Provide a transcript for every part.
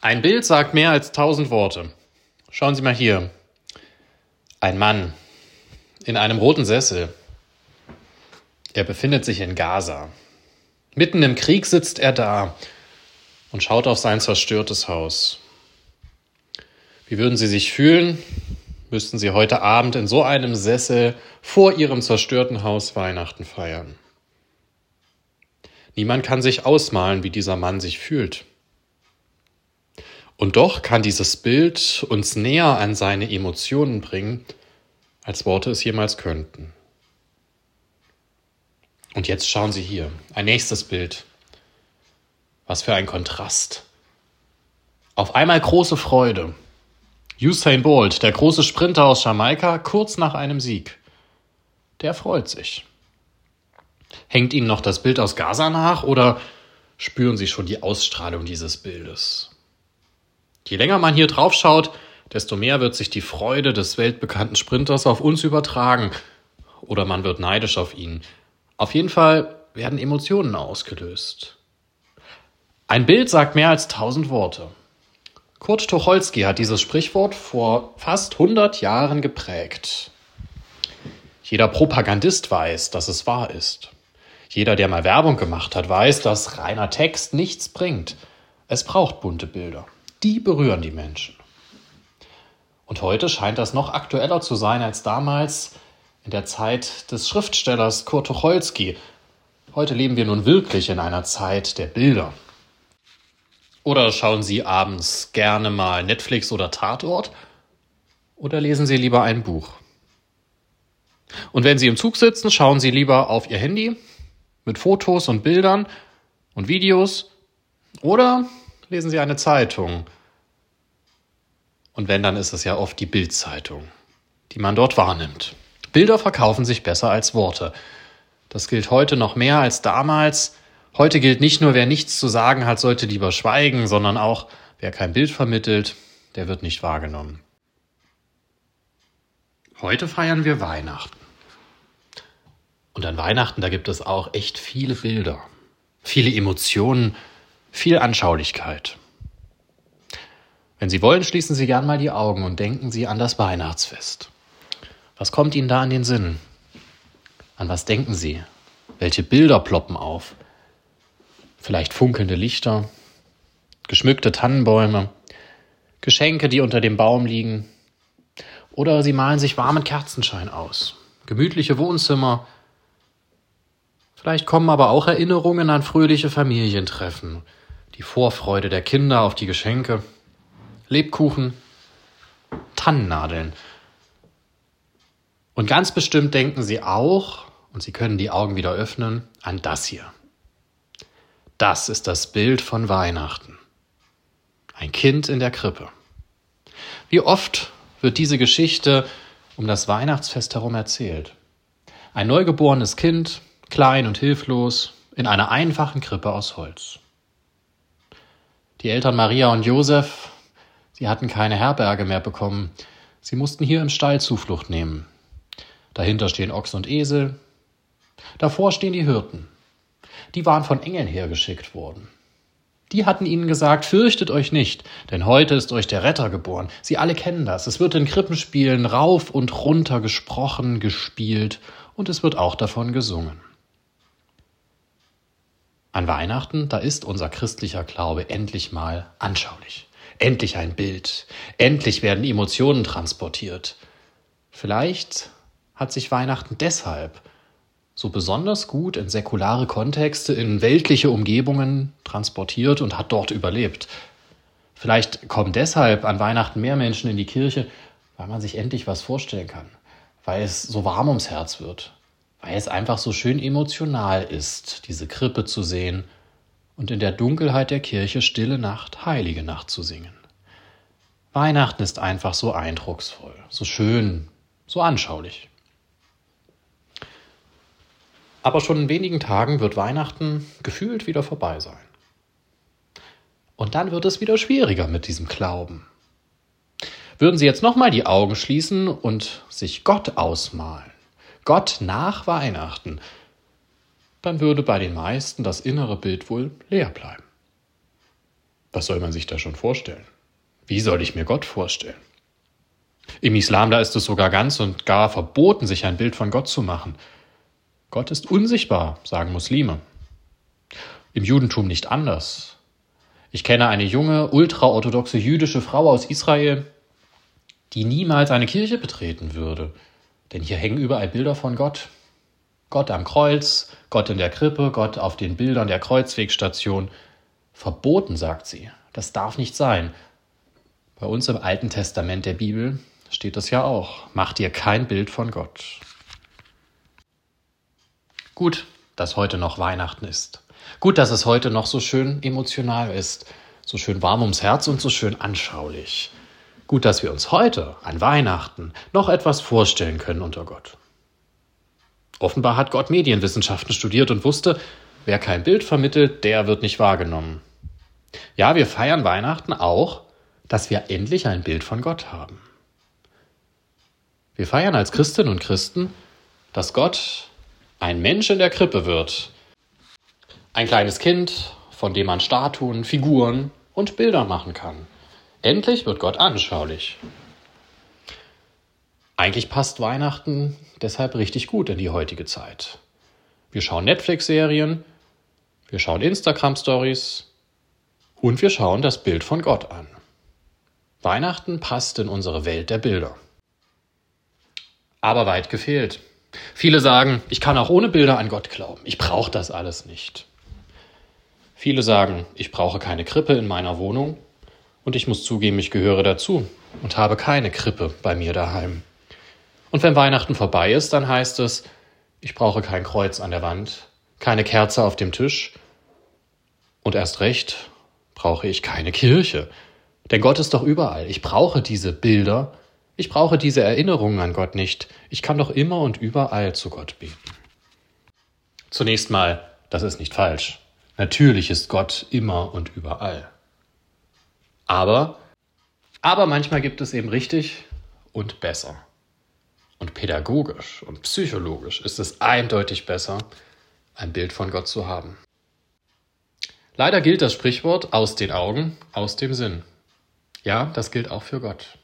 Ein Bild sagt mehr als tausend Worte. Schauen Sie mal hier. Ein Mann in einem roten Sessel. Er befindet sich in Gaza. Mitten im Krieg sitzt er da und schaut auf sein zerstörtes Haus. Wie würden Sie sich fühlen, müssten Sie heute Abend in so einem Sessel vor Ihrem zerstörten Haus Weihnachten feiern? Niemand kann sich ausmalen, wie dieser Mann sich fühlt. Und doch kann dieses Bild uns näher an seine Emotionen bringen, als Worte es jemals könnten. Und jetzt schauen Sie hier, ein nächstes Bild. Was für ein Kontrast. Auf einmal große Freude. Usain Bolt, der große Sprinter aus Jamaika, kurz nach einem Sieg. Der freut sich. Hängt Ihnen noch das Bild aus Gaza nach oder spüren Sie schon die Ausstrahlung dieses Bildes? Je länger man hier drauf schaut, desto mehr wird sich die Freude des weltbekannten Sprinters auf uns übertragen. Oder man wird neidisch auf ihn. Auf jeden Fall werden Emotionen ausgelöst. Ein Bild sagt mehr als tausend Worte. Kurt Tucholsky hat dieses Sprichwort vor fast 100 Jahren geprägt. Jeder Propagandist weiß, dass es wahr ist. Jeder, der mal Werbung gemacht hat, weiß, dass reiner Text nichts bringt. Es braucht bunte Bilder die berühren die Menschen. Und heute scheint das noch aktueller zu sein als damals in der Zeit des Schriftstellers Kurt Tucholsky. Heute leben wir nun wirklich in einer Zeit der Bilder. Oder schauen Sie abends gerne mal Netflix oder Tatort? Oder lesen Sie lieber ein Buch? Und wenn Sie im Zug sitzen, schauen Sie lieber auf Ihr Handy mit Fotos und Bildern und Videos? Oder lesen Sie eine Zeitung. Und wenn, dann ist es ja oft die Bildzeitung, die man dort wahrnimmt. Bilder verkaufen sich besser als Worte. Das gilt heute noch mehr als damals. Heute gilt nicht nur, wer nichts zu sagen hat, sollte lieber schweigen, sondern auch, wer kein Bild vermittelt, der wird nicht wahrgenommen. Heute feiern wir Weihnachten. Und an Weihnachten, da gibt es auch echt viele Bilder, viele Emotionen, viel Anschaulichkeit. Wenn Sie wollen, schließen Sie gern mal die Augen und denken Sie an das Weihnachtsfest. Was kommt Ihnen da an den Sinn? An was denken Sie? Welche Bilder ploppen auf? Vielleicht funkelnde Lichter, geschmückte Tannenbäume, Geschenke, die unter dem Baum liegen. Oder Sie malen sich warmen Kerzenschein aus, gemütliche Wohnzimmer, Vielleicht kommen aber auch Erinnerungen an fröhliche Familientreffen, die Vorfreude der Kinder auf die Geschenke, Lebkuchen, Tannennadeln. Und ganz bestimmt denken Sie auch, und Sie können die Augen wieder öffnen, an das hier. Das ist das Bild von Weihnachten. Ein Kind in der Krippe. Wie oft wird diese Geschichte um das Weihnachtsfest herum erzählt? Ein neugeborenes Kind, klein und hilflos, in einer einfachen Krippe aus Holz. Die Eltern Maria und Josef, sie hatten keine Herberge mehr bekommen. Sie mussten hier im Stall Zuflucht nehmen. Dahinter stehen Ochs und Esel. Davor stehen die Hirten. Die waren von Engeln hergeschickt worden. Die hatten ihnen gesagt, fürchtet euch nicht, denn heute ist euch der Retter geboren. Sie alle kennen das. Es wird in Krippenspielen rauf und runter gesprochen, gespielt und es wird auch davon gesungen. An Weihnachten, da ist unser christlicher Glaube endlich mal anschaulich. Endlich ein Bild. Endlich werden Emotionen transportiert. Vielleicht hat sich Weihnachten deshalb so besonders gut in säkulare Kontexte, in weltliche Umgebungen transportiert und hat dort überlebt. Vielleicht kommen deshalb an Weihnachten mehr Menschen in die Kirche, weil man sich endlich was vorstellen kann, weil es so warm ums Herz wird, weil es einfach so schön emotional ist, diese Krippe zu sehen und in der Dunkelheit der Kirche Stille Nacht, Heilige Nacht zu singen. Weihnachten ist einfach so eindrucksvoll, so schön, so anschaulich. Aber schon in wenigen Tagen wird Weihnachten gefühlt wieder vorbei sein. Und dann wird es wieder schwieriger mit diesem Glauben. Würden Sie jetzt nochmal die Augen schließen und sich Gott ausmalen, Gott nach Weihnachten, dann würde bei den meisten das innere Bild wohl leer bleiben. Was soll man sich da schon vorstellen? Wie soll ich mir Gott vorstellen? Im Islam, da ist es sogar ganz und gar verboten, sich ein Bild von Gott zu machen. Gott ist unsichtbar, sagen Muslime. Im Judentum nicht anders. Ich kenne eine junge, ultraorthodoxe jüdische Frau aus Israel, die niemals eine Kirche betreten würde. Denn hier hängen überall Bilder von Gott. Gott am Kreuz, Gott in der Krippe, Gott auf den Bildern der Kreuzwegstation. Verboten, sagt sie. Das darf nicht sein. Bei uns im Alten Testament der Bibel steht das ja auch. Mach dir kein Bild von Gott. Gut, dass heute noch Weihnachten ist. Gut, dass es heute noch so schön emotional ist, so schön warm ums Herz und so schön anschaulich. Gut, dass wir uns heute an Weihnachten noch etwas vorstellen können unter Gott. Offenbar hat Gott Medienwissenschaften studiert und wusste, wer kein Bild vermittelt, der wird nicht wahrgenommen. Ja, wir feiern Weihnachten auch, dass wir endlich ein Bild von Gott haben. Wir feiern als Christinnen und Christen, dass Gott ein Mensch in der Krippe wird. Ein kleines Kind, von dem man Statuen, Figuren und Bilder machen kann. Endlich wird Gott anschaulich. Eigentlich passt Weihnachten deshalb richtig gut in die heutige Zeit. Wir schauen Netflix-Serien, wir schauen Instagram-Stories und wir schauen das Bild von Gott an. Weihnachten passt in unsere Welt der Bilder. Aber weit gefehlt. Viele sagen, ich kann auch ohne Bilder an Gott glauben. Ich brauche das alles nicht. Viele sagen, ich brauche keine Krippe in meiner Wohnung. Und ich muss zugeben, ich gehöre dazu und habe keine Krippe bei mir daheim. Und wenn Weihnachten vorbei ist, dann heißt es, ich brauche kein Kreuz an der Wand, keine Kerze auf dem Tisch und erst recht brauche ich keine Kirche. Denn Gott ist doch überall. Ich brauche diese Bilder, ich brauche diese Erinnerungen an Gott nicht. Ich kann doch immer und überall zu Gott beten. Zunächst mal, das ist nicht falsch. Natürlich ist Gott immer und überall. Aber, aber manchmal gibt es eben richtig und besser. Und pädagogisch und psychologisch ist es eindeutig besser, ein Bild von Gott zu haben. Leider gilt das Sprichwort aus den Augen, aus dem Sinn. Ja, das gilt auch für Gott.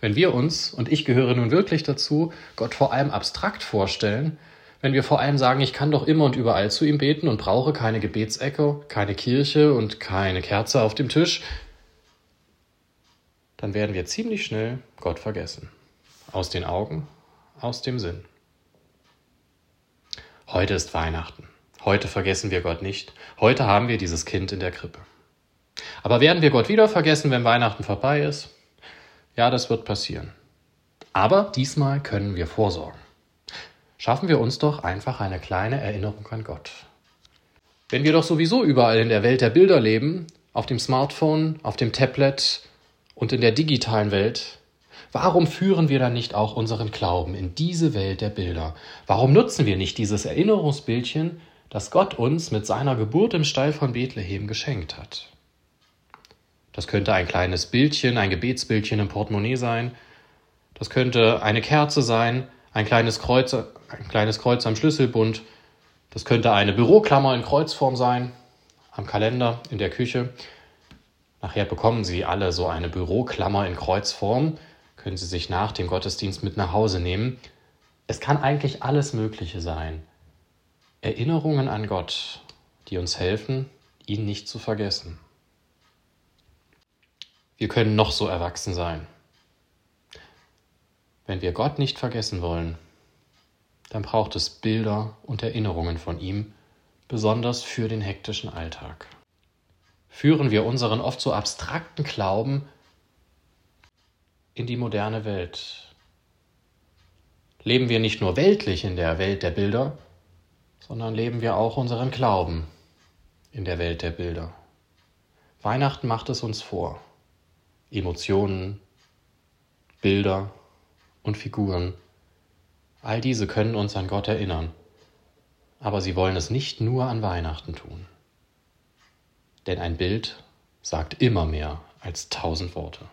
Wenn wir uns, und ich gehöre nun wirklich dazu, Gott vor allem abstrakt vorstellen, wenn wir vor allem sagen, ich kann doch immer und überall zu ihm beten und brauche keine Gebetsecke, keine Kirche und keine Kerze auf dem Tisch, dann werden wir ziemlich schnell Gott vergessen. Aus den Augen, aus dem Sinn. Heute ist Weihnachten. Heute vergessen wir Gott nicht. Heute haben wir dieses Kind in der Krippe. Aber werden wir Gott wieder vergessen, wenn Weihnachten vorbei ist? Ja, das wird passieren. Aber diesmal können wir vorsorgen. Schaffen wir uns doch einfach eine kleine Erinnerung an Gott. Wenn wir doch sowieso überall in der Welt der Bilder leben, auf dem Smartphone, auf dem Tablet und in der digitalen Welt, Warum führen wir dann nicht auch unseren Glauben in diese Welt der Bilder? Warum nutzen wir nicht dieses Erinnerungsbildchen, das Gott uns mit seiner Geburt im Stall von Bethlehem geschenkt hat? Das könnte ein kleines Bildchen, ein Gebetsbildchen im Portemonnaie sein. Das könnte eine Kerze sein, ein kleines Kreuz, ein kleines Kreuz am Schlüsselbund. Das könnte eine Büroklammer in Kreuzform sein, am Kalender, in der Küche. Nachher bekommen Sie alle so eine Büroklammer in Kreuzform können Sie sich nach dem Gottesdienst mit nach Hause nehmen. Es kann eigentlich alles Mögliche sein. Erinnerungen an Gott, die uns helfen, ihn nicht zu vergessen. Wir können noch so erwachsen sein. Wenn wir Gott nicht vergessen wollen, dann braucht es Bilder und Erinnerungen von ihm, besonders für den hektischen Alltag. Führen wir unseren oft so abstrakten Glauben in die moderne Welt. Leben wir nicht nur weltlich in der Welt der Bilder, sondern leben wir auch unseren Glauben in der Welt der Bilder. Weihnachten macht es uns vor. Emotionen, Bilder und Figuren, all diese können uns an Gott erinnern, aber sie wollen es nicht nur an Weihnachten tun. Denn ein Bild sagt immer mehr als tausend Worte.